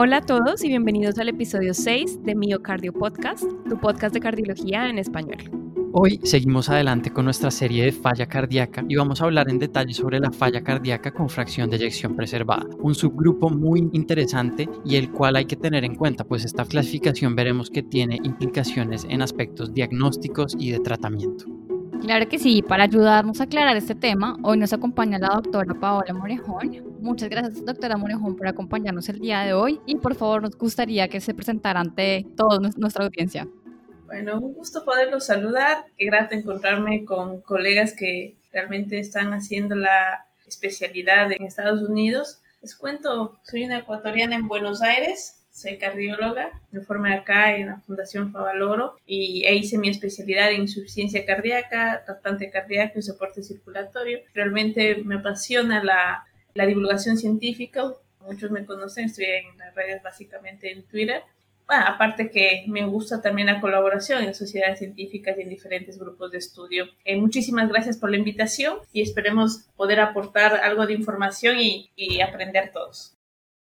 Hola a todos y bienvenidos al episodio 6 de Miocardio Podcast, tu podcast de cardiología en español. Hoy seguimos adelante con nuestra serie de falla cardíaca y vamos a hablar en detalle sobre la falla cardíaca con fracción de eyección preservada, un subgrupo muy interesante y el cual hay que tener en cuenta, pues esta clasificación veremos que tiene implicaciones en aspectos diagnósticos y de tratamiento. Claro que sí, para ayudarnos a aclarar este tema, hoy nos acompaña la doctora Paola Morejón. Muchas gracias, doctora Morejón, por acompañarnos el día de hoy y por favor nos gustaría que se presentara ante toda nuestra audiencia. Bueno, un gusto poderlos saludar. Qué grato encontrarme con colegas que realmente están haciendo la especialidad en Estados Unidos. Les cuento, soy una ecuatoriana en Buenos Aires, soy cardióloga, me formé acá en la Fundación Favaloro y e hice mi especialidad en insuficiencia cardíaca, tratante cardíaco y soporte circulatorio. Realmente me apasiona la, la divulgación científica, muchos me conocen, estoy en las redes básicamente en Twitter. Bueno, aparte que me gusta también la colaboración en sociedades científicas y en diferentes grupos de estudio. Eh, muchísimas gracias por la invitación y esperemos poder aportar algo de información y, y aprender todos.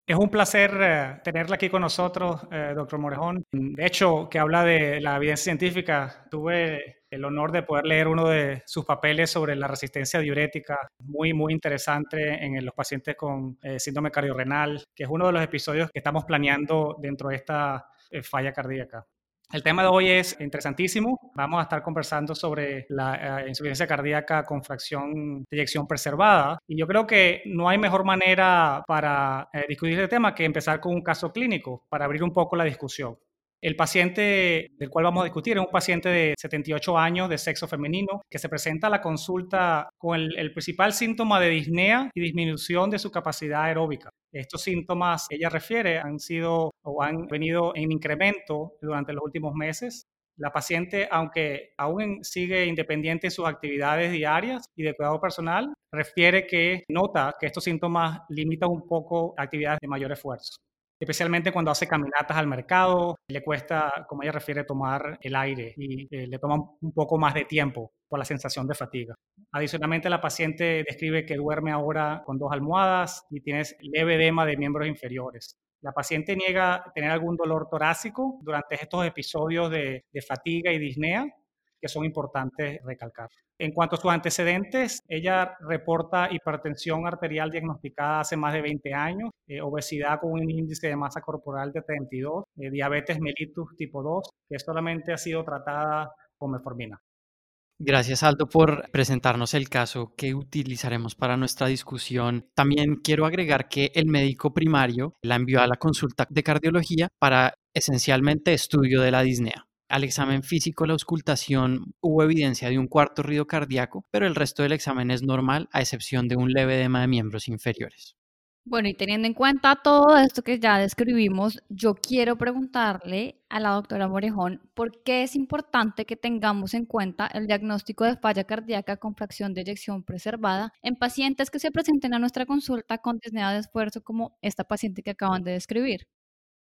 Es un placer eh, tenerla aquí con nosotros, eh, doctor Morejón. De hecho, que habla de la evidencia científica, tuve el honor de poder leer uno de sus papeles sobre la resistencia diurética, muy, muy interesante en los pacientes con eh, síndrome cardiorrenal, que es uno de los episodios que estamos planeando dentro de esta falla cardíaca. El tema de hoy es interesantísimo. Vamos a estar conversando sobre la eh, insuficiencia cardíaca con fracción de eyección preservada. Y yo creo que no hay mejor manera para eh, discutir este tema que empezar con un caso clínico para abrir un poco la discusión. El paciente del cual vamos a discutir es un paciente de 78 años de sexo femenino que se presenta a la consulta con el, principal síntoma de disnea y disminución de su capacidad aeróbica. Estos síntomas, ella refiere, han sido o han venido en incremento durante los últimos meses. La paciente, aunque aún sigue independiente en sus actividades diarias y de cuidado personal, refiere que nota que estos síntomas limitan un poco actividades de mayor esfuerzo especialmente cuando hace caminatas al mercado, le cuesta, como ella refiere, tomar el aire y eh, le toma un poco más de tiempo por la sensación de fatiga. Adicionalmente, la paciente describe que duerme ahora con dos almohadas y tiene leve edema de miembros inferiores. La paciente niega tener algún dolor torácico durante estos episodios de, de fatiga y disnea que son importantes recalcar. En cuanto a sus antecedentes, ella reporta hipertensión arterial diagnosticada hace más de 20 años, eh, obesidad con un índice de masa corporal de 32, eh, diabetes mellitus tipo 2, que solamente ha sido tratada con metformina. Gracias, Aldo, por presentarnos el caso que utilizaremos para nuestra discusión. También quiero agregar que el médico primario la envió a la consulta de cardiología para esencialmente estudio de la disnea. Al examen físico, la auscultación, hubo evidencia de un cuarto ruido cardíaco, pero el resto del examen es normal, a excepción de un leve edema de miembros inferiores. Bueno, y teniendo en cuenta todo esto que ya describimos, yo quiero preguntarle a la doctora Morejón por qué es importante que tengamos en cuenta el diagnóstico de falla cardíaca con fracción de eyección preservada en pacientes que se presenten a nuestra consulta con disnea de esfuerzo como esta paciente que acaban de describir.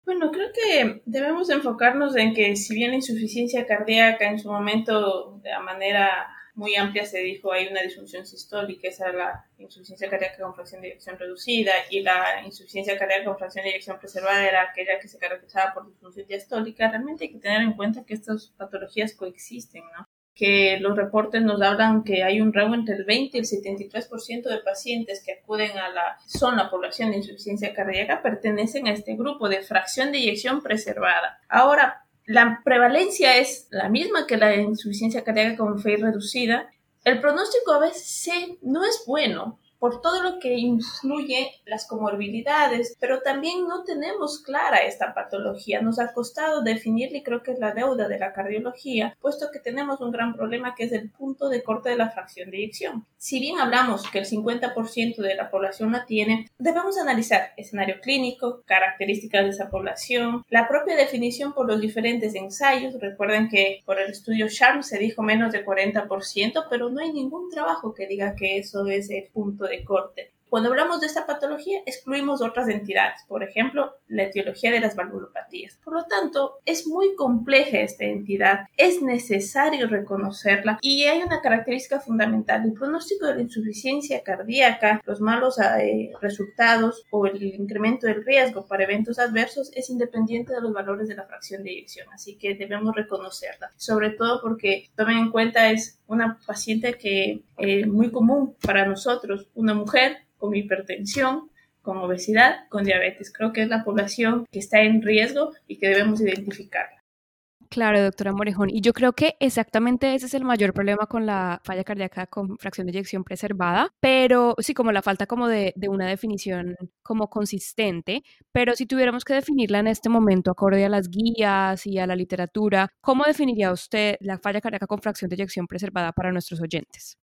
Bueno, creo que debemos enfocarnos en que si bien la insuficiencia cardíaca en su momento de manera muy amplia se dijo hay una disfunción sistólica, esa es la insuficiencia cardíaca con fracción de eyección reducida y la insuficiencia cardíaca con fracción de eyección preservada era aquella que se caracterizaba por disfunción diastólica, realmente hay que tener en cuenta que estas patologías coexisten, ¿no? Que los reportes nos hablan que hay un rango entre el 20 y el 73% de pacientes que acuden a la zona población de insuficiencia cardíaca pertenecen a este grupo de fracción de eyección preservada. Ahora, la prevalencia es la misma que la insuficiencia cardíaca con fe reducida. El pronóstico a veces no es bueno por todo lo que influye las comorbilidades, pero también no tenemos clara esta patología. Nos ha costado definirla y creo que es la deuda de la cardiología, puesto que tenemos un gran problema que es el punto de corte de la fracción de eyección. Si bien hablamos que el 50% de la población la tiene, debemos analizar escenario clínico, características de esa población, la propia definición por los diferentes ensayos. Recuerden que por el estudio Sharm se dijo menos de 40%, pero no hay ningún trabajo que diga que eso es el punto de corte. Cuando hablamos de esta patología, excluimos otras entidades, por ejemplo, la etiología de las valvulopatías. Por lo tanto, es muy compleja esta entidad, es necesario reconocerla y hay una característica fundamental, el pronóstico de la insuficiencia cardíaca, los malos eh, resultados o el incremento del riesgo para eventos adversos es independiente de los valores de la fracción de eyección, así que debemos reconocerla, sobre todo porque tomen en cuenta es una paciente que es muy común para nosotros, una mujer con hipertensión, con obesidad, con diabetes. Creo que es la población que está en riesgo y que debemos identificarla. Claro, doctora Morejón. Y yo creo que exactamente ese es el mayor problema con la falla cardíaca con fracción de eyección preservada, pero sí, como la falta como de, una definición como consistente, pero si tuviéramos que definirla en este momento acorde a las guías y a la literatura, ¿cómo definiría usted la falla cardíaca con fracción de eyección preservada para nuestros oyentes?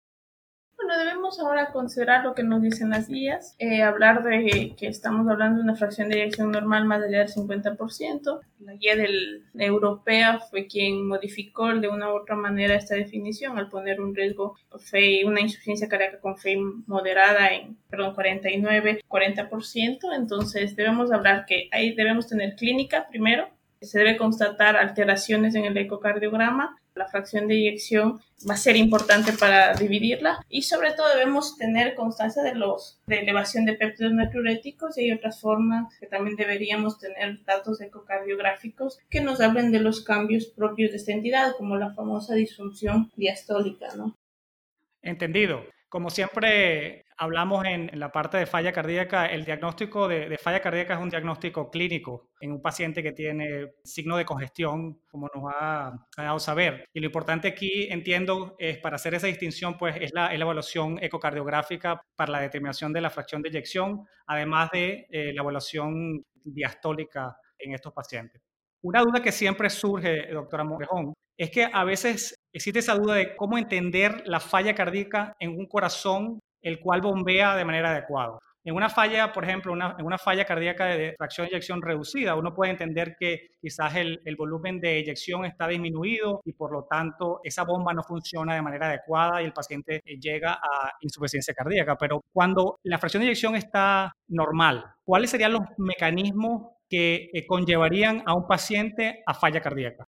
Bueno, debemos ahora considerar lo que nos dicen las guías, eh, hablar de que estamos hablando de una fracción de eyección normal más allá del 50%. La guía del, europea fue quien modificó de una u otra manera esta definición al poner un riesgo FEI, una insuficiencia cardíaca con FEI moderada en, perdón, 49, 40%. Entonces debemos hablar que ahí debemos tener clínica primero, se debe constatar alteraciones en el ecocardiograma. La fracción de eyección va a ser importante para dividirla y sobre todo debemos tener constancia de los de elevación de péptidos natriuréticos y hay otras formas que también deberíamos tener datos ecocardiográficos que nos hablen de los cambios propios de esta entidad como la famosa disfunción diastólica, ¿no? Entendido. Como siempre hablamos en, la parte de falla cardíaca, el diagnóstico de, falla cardíaca es un diagnóstico clínico en un paciente que tiene signo de congestión, como nos ha, dado saber. Y lo importante aquí, entiendo, es para hacer esa distinción, pues es la, evaluación ecocardiográfica para la determinación de la fracción de eyección, además de eh, la evaluación diastólica en estos pacientes. Una duda que siempre surge, doctora Morejón, es que a veces existe esa duda de cómo entender la falla cardíaca en un corazón el cual bombea de manera adecuada. En una falla, por ejemplo, en una falla cardíaca de fracción de eyección reducida, uno puede entender que quizás el, el, volumen de eyección está disminuido y por lo tanto esa bomba no funciona de manera adecuada y el paciente eh, llega a insuficiencia cardíaca. Pero cuando la fracción de eyección está normal, ¿cuáles serían los mecanismos que eh, conllevarían a un paciente a falla cardíaca?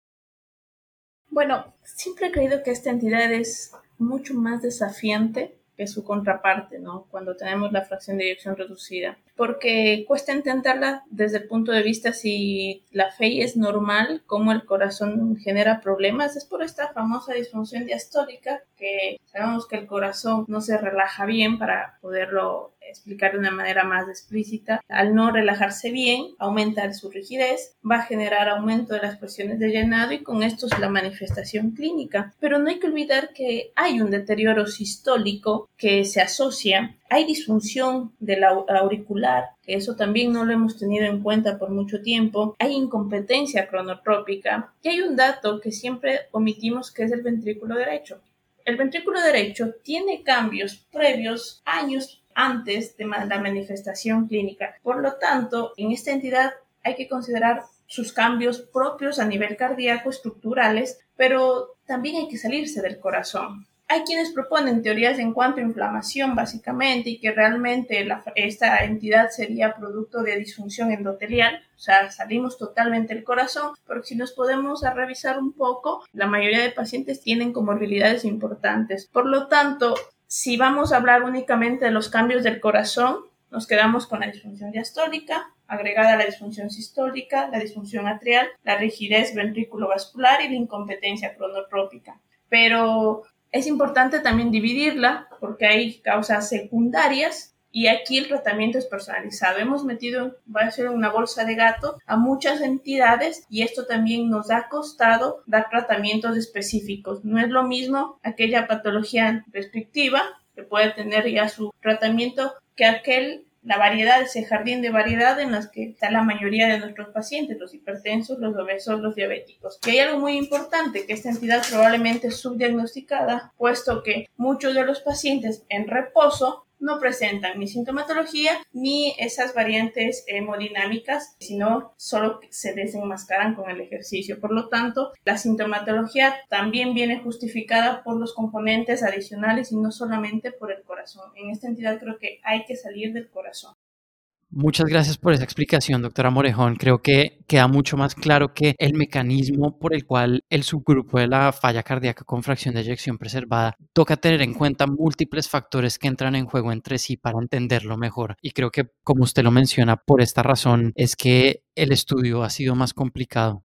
Bueno, siempre he creído que esta entidad es mucho más desafiante que su contraparte, ¿no? Cuando tenemos la fracción de eyección reducida. Porque cuesta entenderla desde el punto de vista si la fe es normal, cómo el corazón genera problemas. Es por esta famosa disfunción diastólica que sabemos que el corazón no se relaja bien para poderlo explicar de una manera más explícita, al no relajarse bien, aumentar su rigidez, va a generar aumento de las presiones de llenado y con esto es la manifestación clínica. Pero no hay que olvidar que hay un deterioro sistólico que se asocia, hay disfunción del auricular, que eso también no lo hemos tenido en cuenta por mucho tiempo, hay incompetencia cronotrópica y hay un dato que siempre omitimos que es el ventrículo derecho. El ventrículo derecho tiene cambios previos años antes de la manifestación clínica. Por lo tanto, en esta entidad hay que considerar sus cambios propios a nivel cardíaco estructurales, pero también hay que salirse del corazón. Hay quienes proponen teorías en cuanto a inflamación básicamente y que realmente esta entidad sería producto de disfunción endotelial, o sea, salimos totalmente del corazón, porque si nos podemos revisar un poco, la mayoría de pacientes tienen comorbilidades importantes. Por lo tanto, si vamos a hablar únicamente de los cambios del corazón, nos quedamos con la disfunción diastólica, agregada a la disfunción sistólica, la disfunción atrial, la rigidez ventrículo-vascular y la incompetencia cronotrópica. Pero es importante también dividirla porque hay causas secundarias y aquí el tratamiento es personalizado. Hemos metido, va a ser una bolsa de gato, a muchas entidades y esto también nos ha costado dar tratamientos específicos. No es lo mismo aquella patología restrictiva que puede tener ya su tratamiento que aquel la variedad, ese jardín de variedad en las que está la mayoría de nuestros pacientes, los hipertensos, los obesos, los diabéticos. Y hay algo muy importante, que esta entidad probablemente es subdiagnosticada, puesto que muchos de los pacientes en reposo no presentan ni sintomatología ni esas variantes hemodinámicas, sino solo se desenmascaran con el ejercicio. Por lo tanto, la sintomatología también viene justificada por los componentes adicionales y no solamente por el corazón. En esta entidad creo que hay que salir del corazón. Muchas gracias por esa explicación, doctora Morejón. Creo que queda mucho más claro que el mecanismo por el cual el subgrupo de la falla cardíaca con fracción de eyección preservada toca tener en cuenta múltiples factores que entran en juego entre sí para entenderlo mejor. Y creo que, como usted lo menciona, por esta razón es que el estudio ha sido más complicado.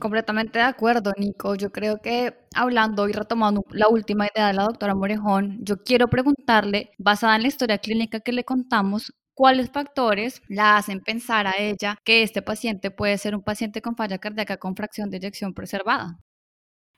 Completamente de acuerdo, Nico. Yo creo que hablando y retomando la última idea de la doctora Morejón, yo quiero preguntarle, basada en la historia clínica que le contamos, ¿Cuáles factores la hacen pensar a ella que este paciente puede ser un paciente con falla cardíaca con fracción de eyección preservada?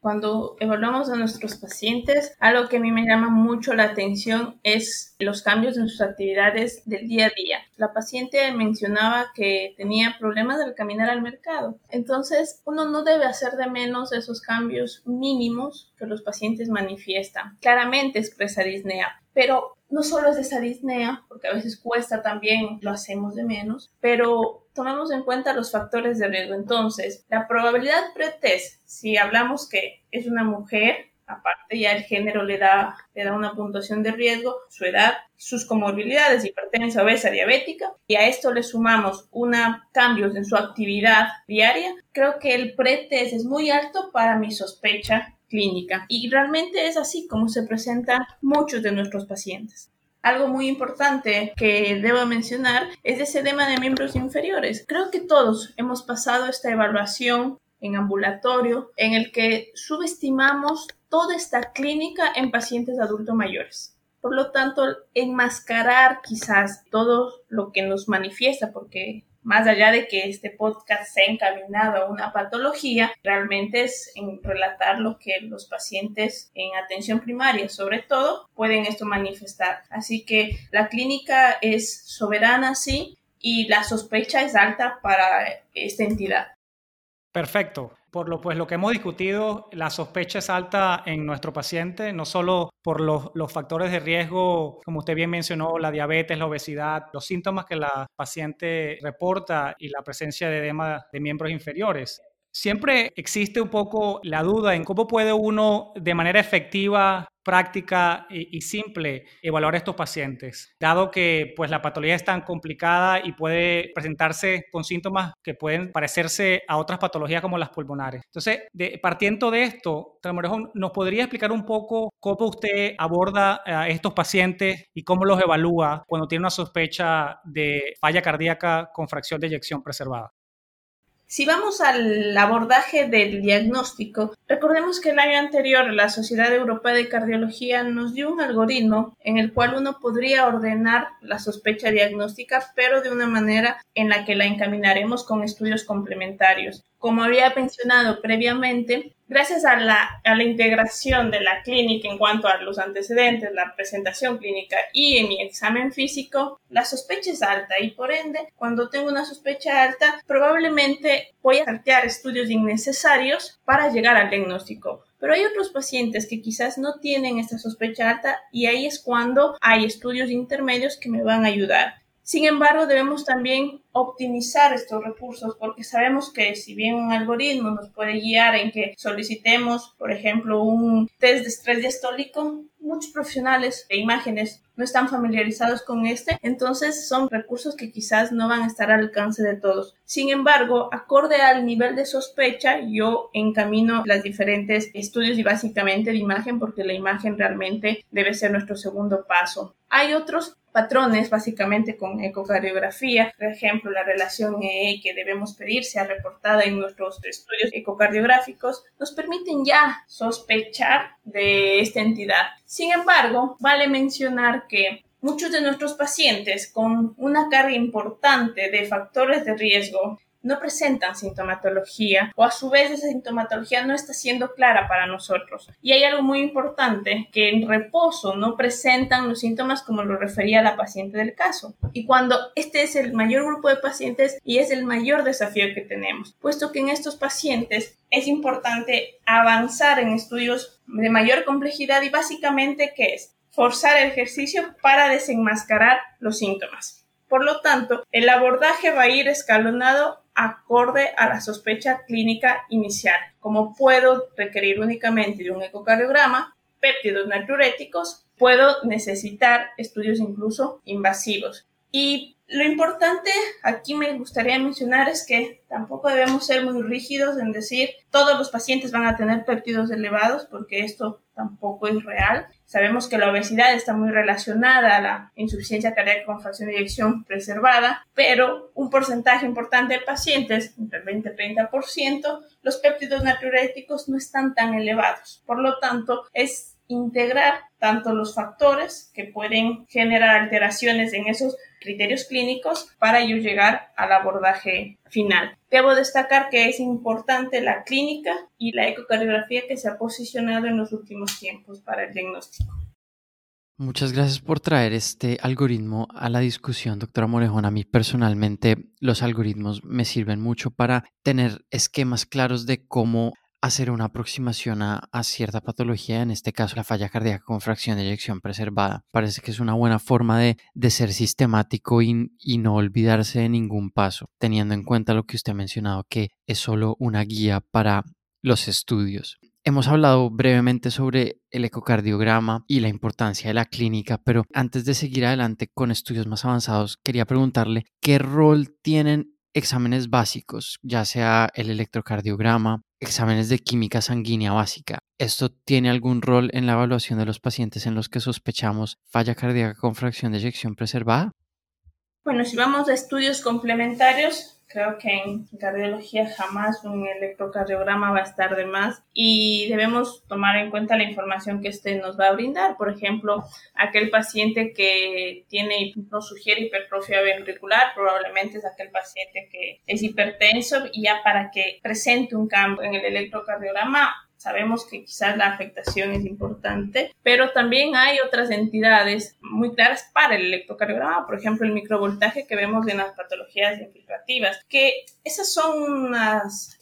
Cuando evaluamos a nuestros pacientes, algo que a mí me llama mucho la atención es los cambios en sus actividades del día a día. La paciente mencionaba que tenía problemas al caminar al mercado. Entonces, uno no debe hacer de menos esos cambios mínimos que los pacientes manifiestan. Claramente expresa disnea, pero no solo es esa disnea, porque a veces cuesta también, lo hacemos de menos, pero tomemos en cuenta los factores de riesgo. Entonces, la probabilidad pretest, si hablamos que es una mujer, aparte ya el género le da, le da una puntuación de riesgo, su edad, sus comorbilidades, hipertensa, obesa, diabética, y a esto le sumamos una cambios en su actividad diaria, creo que el pretest es muy alto para mi sospecha clínica. Y realmente es así como se presentan muchos de nuestros pacientes. Algo muy importante que debo mencionar es ese edema de miembros inferiores. Creo que todos hemos pasado esta evaluación en ambulatorio en el que subestimamos toda esta clínica en pacientes adultos mayores. Por lo tanto, enmascarar quizás todo lo que nos manifiesta, porque más allá de que este podcast sea encaminado a una patología, realmente es en relatar lo que los pacientes en atención primaria, sobre todo, pueden esto manifestar. Así que la clínica es soberana, sí, y la sospecha es alta para esta entidad. Perfecto. Por lo, pues, lo que hemos discutido, la sospecha es alta en nuestro paciente, no solo por los, los, factores de riesgo, como usted bien mencionó, la diabetes, la obesidad, los síntomas que la paciente reporta y la presencia de edema de miembros inferiores. Siempre existe un poco la duda en cómo puede uno de manera efectiva práctica y, simple evaluar a estos pacientes, dado que pues la patología es tan complicada y puede presentarse con síntomas que pueden parecerse a otras patologías como las pulmonares. Entonces, partiendo de esto, ¿nos podría explicar un poco cómo usted aborda a estos pacientes y cómo los evalúa cuando tiene una sospecha de falla cardíaca con fracción de eyección preservada? Si vamos al abordaje del diagnóstico, recordemos que el año anterior la Sociedad Europea de Cardiología nos dio un algoritmo en el cual uno podría ordenar la sospecha diagnóstica, pero de una manera en la que la encaminaremos con estudios complementarios. Como había mencionado previamente, gracias a la, integración de la clínica en cuanto a los antecedentes, la presentación clínica y en mi examen físico, la sospecha es alta y por ende, cuando tengo una sospecha alta, probablemente voy a saltear estudios innecesarios para llegar al diagnóstico. Pero hay otros pacientes que quizás no tienen esta sospecha alta y ahí es cuando hay estudios intermedios que me van a ayudar. Sin embargo, debemos también optimizar estos recursos porque sabemos que si bien un algoritmo nos puede guiar en que solicitemos, por ejemplo, un test de estrés diastólico, muchos profesionales de imágenes no están familiarizados con este, entonces son recursos que quizás no van a estar al alcance de todos. Sin embargo, acorde al nivel de sospecha, yo encamino las diferentes estudios y básicamente de imagen porque la imagen realmente debe ser nuestro segundo paso. Hay otros patrones básicamente con ecocardiografía, por ejemplo, la relación EE que debemos pedir sea reportada en nuestros estudios ecocardiográficos, nos permiten ya sospechar de esta entidad. Sin embargo, vale mencionar que muchos de nuestros pacientes con una carga importante de factores de riesgo no presentan sintomatología o a su vez esa sintomatología no está siendo clara para nosotros. Y hay algo muy importante, que en reposo no presentan los síntomas como lo refería la paciente del caso. Y cuando este es el mayor grupo de pacientes y es el mayor desafío que tenemos, puesto que en estos pacientes es importante avanzar en estudios de mayor complejidad y básicamente ¿qué es? forzar el ejercicio para desenmascarar los síntomas. Por lo tanto, el abordaje va a ir escalonado acorde a la sospecha clínica inicial. Como puedo requerir únicamente de un ecocardiograma, péptidos natriuréticos, puedo necesitar estudios incluso invasivos. Y lo importante aquí me gustaría mencionar es que tampoco debemos ser muy rígidos en decir todos los pacientes van a tener péptidos elevados porque esto tampoco es real. Sabemos que la obesidad está muy relacionada a la insuficiencia cardíaca con fracción de eyección preservada, pero un porcentaje importante de pacientes, entre el 20 y 30%, los péptidos natriuréticos no están tan elevados. Por lo tanto, es integrar tanto los factores que pueden generar alteraciones en esos criterios clínicos para yo llegar al abordaje final. Debo destacar que es importante la clínica y la ecocardiografía que se ha posicionado en los últimos tiempos para el diagnóstico. Muchas gracias por traer este algoritmo a la discusión, doctora Morejón. A mí personalmente los algoritmos me sirven mucho para tener esquemas claros de cómo hacer una aproximación a, cierta patología, en este caso la falla cardíaca con fracción de eyección preservada. Parece que es una buena forma de, ser sistemático y, y, no olvidarse de ningún paso, teniendo en cuenta lo que usted ha mencionado, que es solo una guía para los estudios. Hemos hablado brevemente sobre el ecocardiograma y la importancia de la clínica, pero antes de seguir adelante con estudios más avanzados, quería preguntarle qué rol tienen exámenes básicos, ya sea el electrocardiograma, exámenes de química sanguínea básica. ¿Esto tiene algún rol en la evaluación de los pacientes en los que sospechamos falla cardíaca con fracción de eyección preservada? Bueno, si vamos a estudios complementarios, Creo que en cardiología jamás un electrocardiograma va a estar de más y debemos tomar en cuenta la información que este nos va a brindar. Por ejemplo, aquel paciente que tiene, nos sugiere hipertrofia ventricular, probablemente es aquel paciente que es hipertenso y ya para que presente un cambio en el electrocardiograma Sabemos que quizás la afectación es importante, pero también hay otras entidades muy claras para el electrocardiograma, por ejemplo, el microvoltaje que vemos en las patologías infiltrativas, que esas son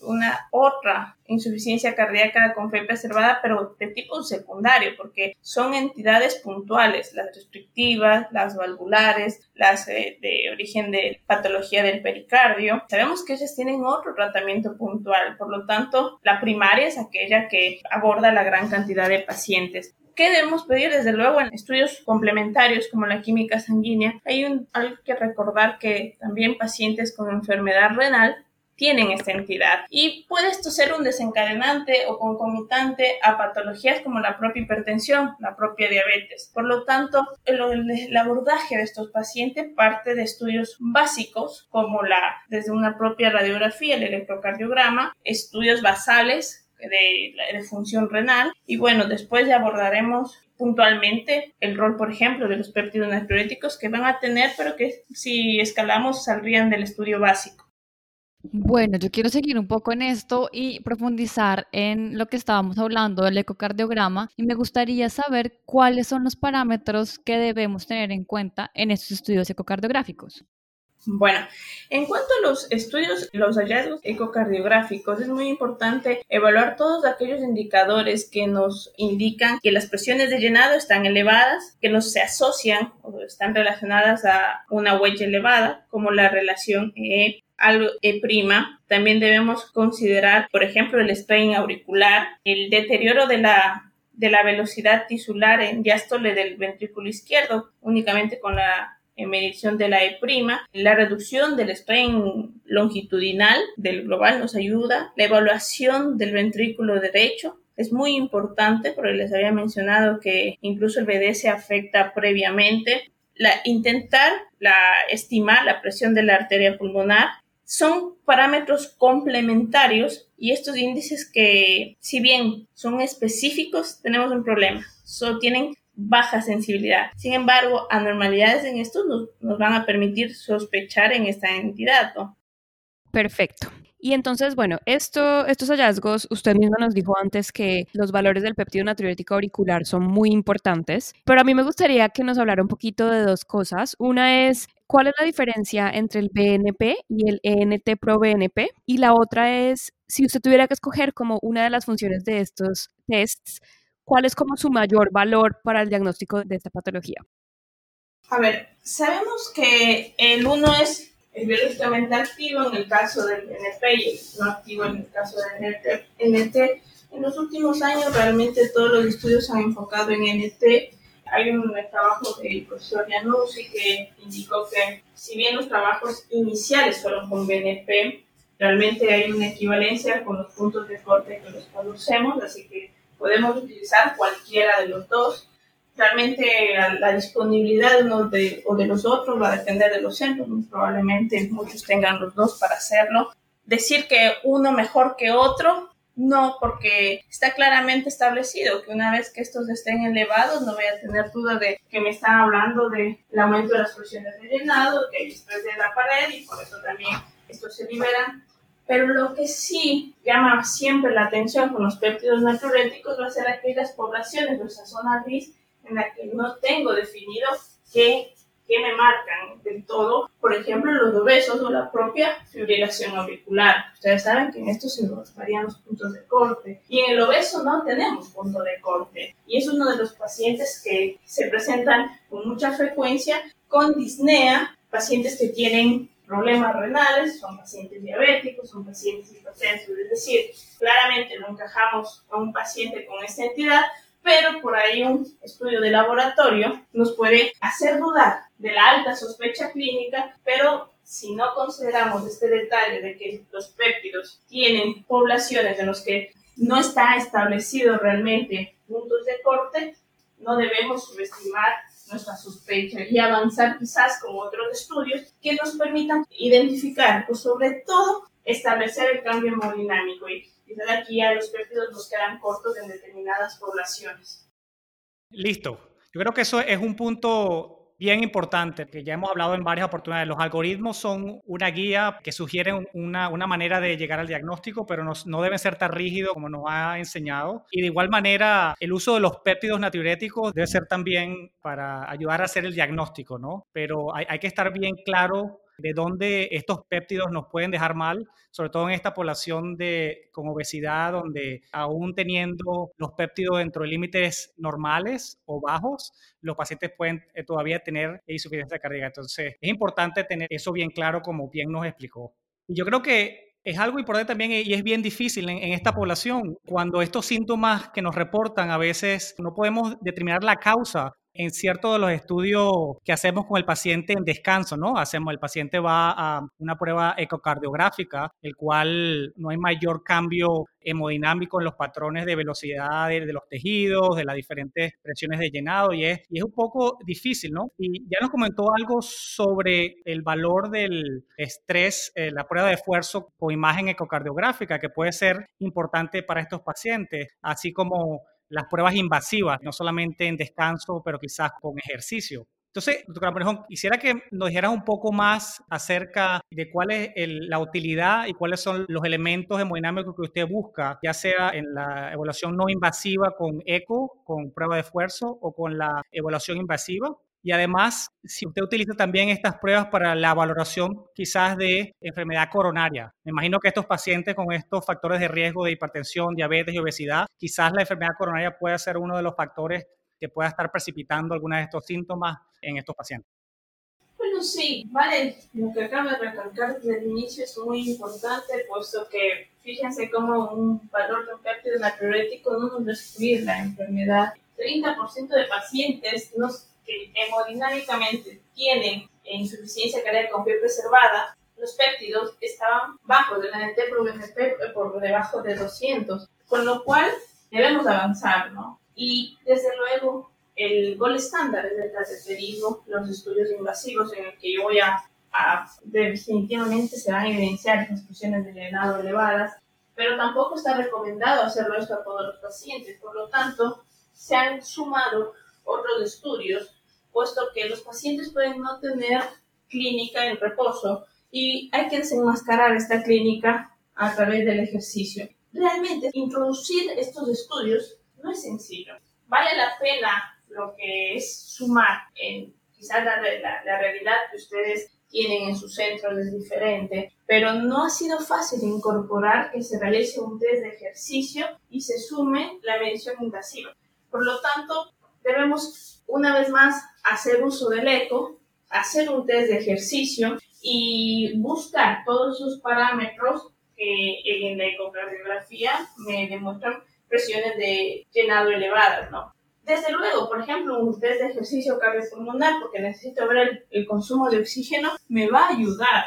una otra insuficiencia cardíaca con fe preservada, pero de tipo secundario, porque son entidades puntuales, las restrictivas, las valvulares, las eh, de origen de patología del pericardio. Sabemos que ellas tienen otro tratamiento puntual, por lo tanto, la primaria es aquella que aborda la gran cantidad de pacientes. ¿Qué debemos pedir? Desde luego, en estudios complementarios como la química sanguínea, hay un, algo que recordar que también pacientes con enfermedad renal tienen esta entidad. Y puede esto ser un desencadenante o concomitante a patologías como la propia hipertensión, la propia diabetes. Por lo tanto, el, abordaje de estos pacientes parte de estudios básicos como la, desde una propia radiografía, el electrocardiograma, estudios basales de, de función renal y bueno, después ya abordaremos puntualmente el rol, por ejemplo, de los péptidos natriuréticos que van a tener, pero que si escalamos saldrían del estudio básico. Bueno, yo quiero seguir un poco en esto y profundizar en lo que estábamos hablando del ecocardiograma y me gustaría saber cuáles son los parámetros que debemos tener en cuenta en estos estudios ecocardiográficos. Bueno, en cuanto a los estudios, los hallazgos ecocardiográficos, es muy importante evaluar todos aquellos indicadores que nos indican que las presiones de llenado están elevadas, que no se asocian o están relacionadas a una huella elevada, como la relación E al E'. También debemos considerar, por ejemplo, el strain auricular, el deterioro de la de la velocidad tisular en diástole del ventrículo izquierdo, únicamente con la medición de la E', la reducción del strain longitudinal del global nos ayuda, la evaluación del ventrículo derecho, es muy importante porque les había mencionado que incluso el BDS afecta previamente. La, intentar la, estimar la presión de la arteria pulmonar son parámetros complementarios y estos índices que, si bien son específicos, tenemos un problema. Solo tienen baja sensibilidad. Sin embargo, anormalidades en estos nos, van a permitir sospechar en esta entidad. Perfecto. Y entonces, bueno, esto, estos hallazgos, usted mismo nos dijo antes que los valores del péptido natriurético auricular son muy importantes, pero a mí me gustaría que nos hablara un poquito de dos cosas. Una es ¿Cuál es la diferencia entre el BNP y el ENT-proBNP? Y la otra es, si usted tuviera que escoger como una de las funciones de estos tests, ¿Cuál es como su mayor valor para el diagnóstico de esta patología? A ver, sabemos que el 1 es el biológicamente activo en el caso del NP y no activo en el caso del NT. En los últimos años realmente todos los estudios se han enfocado en NT. Hay un trabajo del profesor Januzzi que indicó que si bien los trabajos iniciales fueron con BNP, realmente hay una equivalencia con los puntos de corte que los conocemos, así que podemos utilizar cualquiera de los dos. Realmente la, disponibilidad de uno de, o de los otros va a depender de los centros, probablemente muchos tengan los dos para hacerlo. Decir que uno mejor que otro, no, porque está claramente establecido que una vez que estos estén elevados, no voy a tener duda de que me están hablando del aumento de las presiones de llenado, que hay estrés de la pared y por eso también estos se liberan pero lo que sí llama siempre la atención con los péptidos natriuréticos va a ser aquellas poblaciones de esa zona gris en la que no tengo definido qué, qué me marcan del todo. Por ejemplo, los obesos o la propia fibrilación auricular. Ustedes saben que en esto se varían los puntos de corte. Y en el obeso no tenemos punto de corte. Y es uno de los pacientes que se presentan con mucha frecuencia con disnea, pacientes que tienen problemas renales, son pacientes diabéticos, son pacientes hipertensos, es decir, claramente no encajamos a un paciente con esta entidad, pero por ahí un estudio de laboratorio nos puede hacer dudar de la alta sospecha clínica, pero si no consideramos este detalle de que los péptidos tienen poblaciones en las que no está establecido realmente puntos de corte, no debemos subestimar nuestra sospecha y avanzar quizás con otros estudios que nos permitan identificar o sobre todo establecer el cambio hemodinámico y quizás aquí ya los péptidos nos quedan cortos en determinadas poblaciones. Listo. Yo creo que eso es un punto bien importante, que ya hemos hablado en varias oportunidades. Los algoritmos son una guía que sugieren una, una manera de llegar al diagnóstico, pero no, no deben ser tan rígidos como nos ha enseñado. Y de igual manera, el uso de los péptidos natriuréticos debe ser también para ayudar a hacer el diagnóstico, ¿no? Pero hay, hay que estar bien claro de dónde estos péptidos nos pueden dejar mal, sobre todo en esta población de, con obesidad, donde aún teniendo los péptidos dentro de límites normales o bajos, los pacientes pueden eh, todavía tener insuficiencia cardíaca. Entonces, es importante tener eso bien claro, como bien nos explicó. Y yo creo que es algo importante también y es bien difícil en, esta población cuando estos síntomas que nos reportan a veces no podemos determinar la causa en ciertos de los estudios que hacemos con el paciente en descanso, ¿no? Hacemos, el paciente va a una prueba ecocardiográfica, el cual no hay mayor cambio hemodinámico en los patrones de velocidad de, los tejidos, de las diferentes presiones de llenado, y es, un poco difícil, ¿no? Y ya nos comentó algo sobre el valor del estrés, eh, la prueba de esfuerzo con imagen ecocardiográfica, que puede ser importante para estos pacientes, así como las pruebas invasivas, no solamente en descanso, pero quizás con ejercicio. Entonces, doctora Morejón, quisiera que nos dijeras un poco más acerca de cuál es la utilidad y cuáles son los elementos hemodinámicos que usted busca, ya sea en la evaluación no invasiva con eco, con prueba de esfuerzo o con la evaluación invasiva. Y además, si usted utiliza también estas pruebas para la valoración quizás de enfermedad coronaria, me imagino que estos pacientes con estos factores de riesgo de hipertensión, diabetes y obesidad, quizás la enfermedad coronaria pueda ser uno de los factores que pueda estar precipitando algunos de estos síntomas en estos pacientes. Bueno, sí, vale, lo que acabo de recalcar desde el inicio es muy importante, puesto que fíjense cómo un valor de un péptido natriurético no nos describe la enfermedad. 30% de pacientes nos que hemodinámicamente tienen insuficiencia cardíaca con fiebre preservada, los péptidos estaban bajos del NT por por debajo de 200, con lo cual debemos avanzar, ¿no? Y desde luego el gol estándar es el cateterismo, los estudios invasivos en el que yo voy a, definitivamente se van a evidenciar las presiones de llenado elevadas, pero tampoco está recomendado hacerlo esto a todos los pacientes, por lo tanto se han sumado otros estudios puesto que los pacientes pueden no tener clínica en reposo y hay que desenmascarar esta clínica a través del ejercicio. Realmente, introducir estos estudios no es sencillo. Vale la pena lo que es sumar en quizás la, la, realidad que ustedes tienen en sus centros es diferente, pero no ha sido fácil incorporar que se realice un test de ejercicio y se sume la medición invasiva. Por lo tanto, debemos una vez más hacer uso del eco, hacer un test de ejercicio y buscar todos esos parámetros que en la ecocardiografía me demuestran presiones de llenado elevadas, ¿no? Desde luego, por ejemplo, un test de ejercicio cardiopulmonar, porque necesito ver el, consumo de oxígeno, me va a ayudar.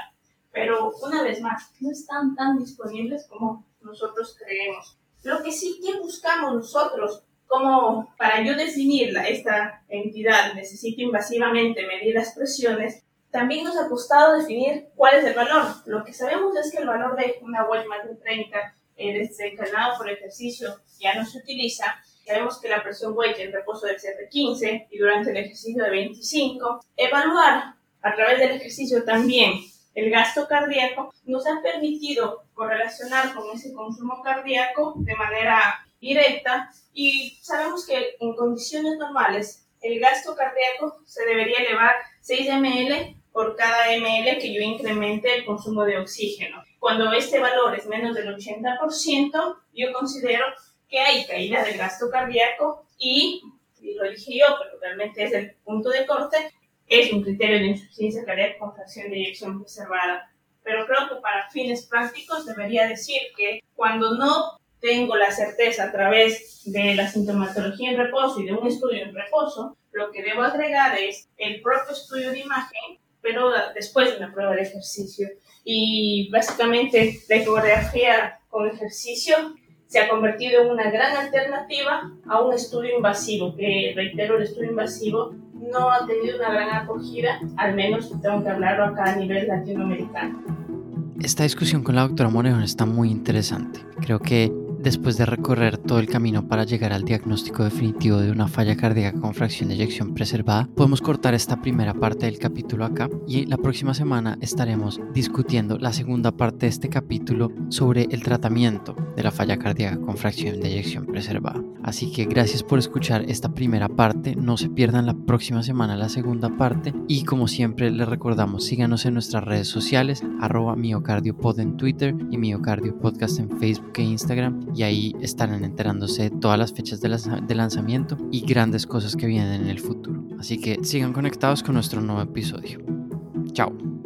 Pero una vez más, no están tan disponibles como nosotros creemos. Lo que sí que buscamos nosotros, como para yo definir esta entidad, necesito invasivamente medir las presiones, también nos ha costado definir cuál es el valor. Lo que sabemos es que el valor de una más de 30 eh, desencadenado por ejercicio ya no se utiliza. Sabemos que la presión Welch en reposo debe ser de 15 y durante el ejercicio de 25. Evaluar a través del ejercicio también el gasto cardíaco nos ha permitido correlacionar con ese consumo cardíaco de manera directa y sabemos que en condiciones normales el gasto cardíaco se debería elevar 6 ml por cada ml que yo incremente el consumo de oxígeno. Cuando este valor es menos del 80%, yo considero que hay caída del gasto cardíaco y, y lo dije yo, pero realmente es el punto de corte, es un criterio de insuficiencia cardíaca con fracción de eyección preservada. Pero creo que para fines prácticos debería decir que cuando no tengo la certeza a través de la sintomatología en reposo y de un estudio en reposo, lo que debo agregar es el propio estudio de imagen pero después de una prueba de ejercicio. Y básicamente la ecografía con ejercicio se ha convertido en una gran alternativa a un estudio invasivo, que reitero, el estudio invasivo no ha tenido una gran acogida, al menos tengo que hablarlo acá a nivel latinoamericano. Esta discusión con la doctora Morejón está muy interesante. Creo que Después de recorrer todo el camino para llegar al diagnóstico definitivo de una falla cardíaca con fracción de eyección preservada, podemos cortar esta primera parte del capítulo acá y la próxima semana estaremos discutiendo la segunda parte de este capítulo sobre el tratamiento de la falla cardíaca con fracción de eyección preservada. Así que gracias por escuchar esta primera parte, no se pierdan la próxima semana la segunda parte y como siempre les recordamos síganos en nuestras redes sociales arroba miocardiopod en Twitter y miocardiopodcast en Facebook e Instagram y ahí estarán enterándose de todas las fechas de, lanzamiento y grandes cosas que vienen en el futuro. Así que sigan conectados con nuestro nuevo episodio. Chao.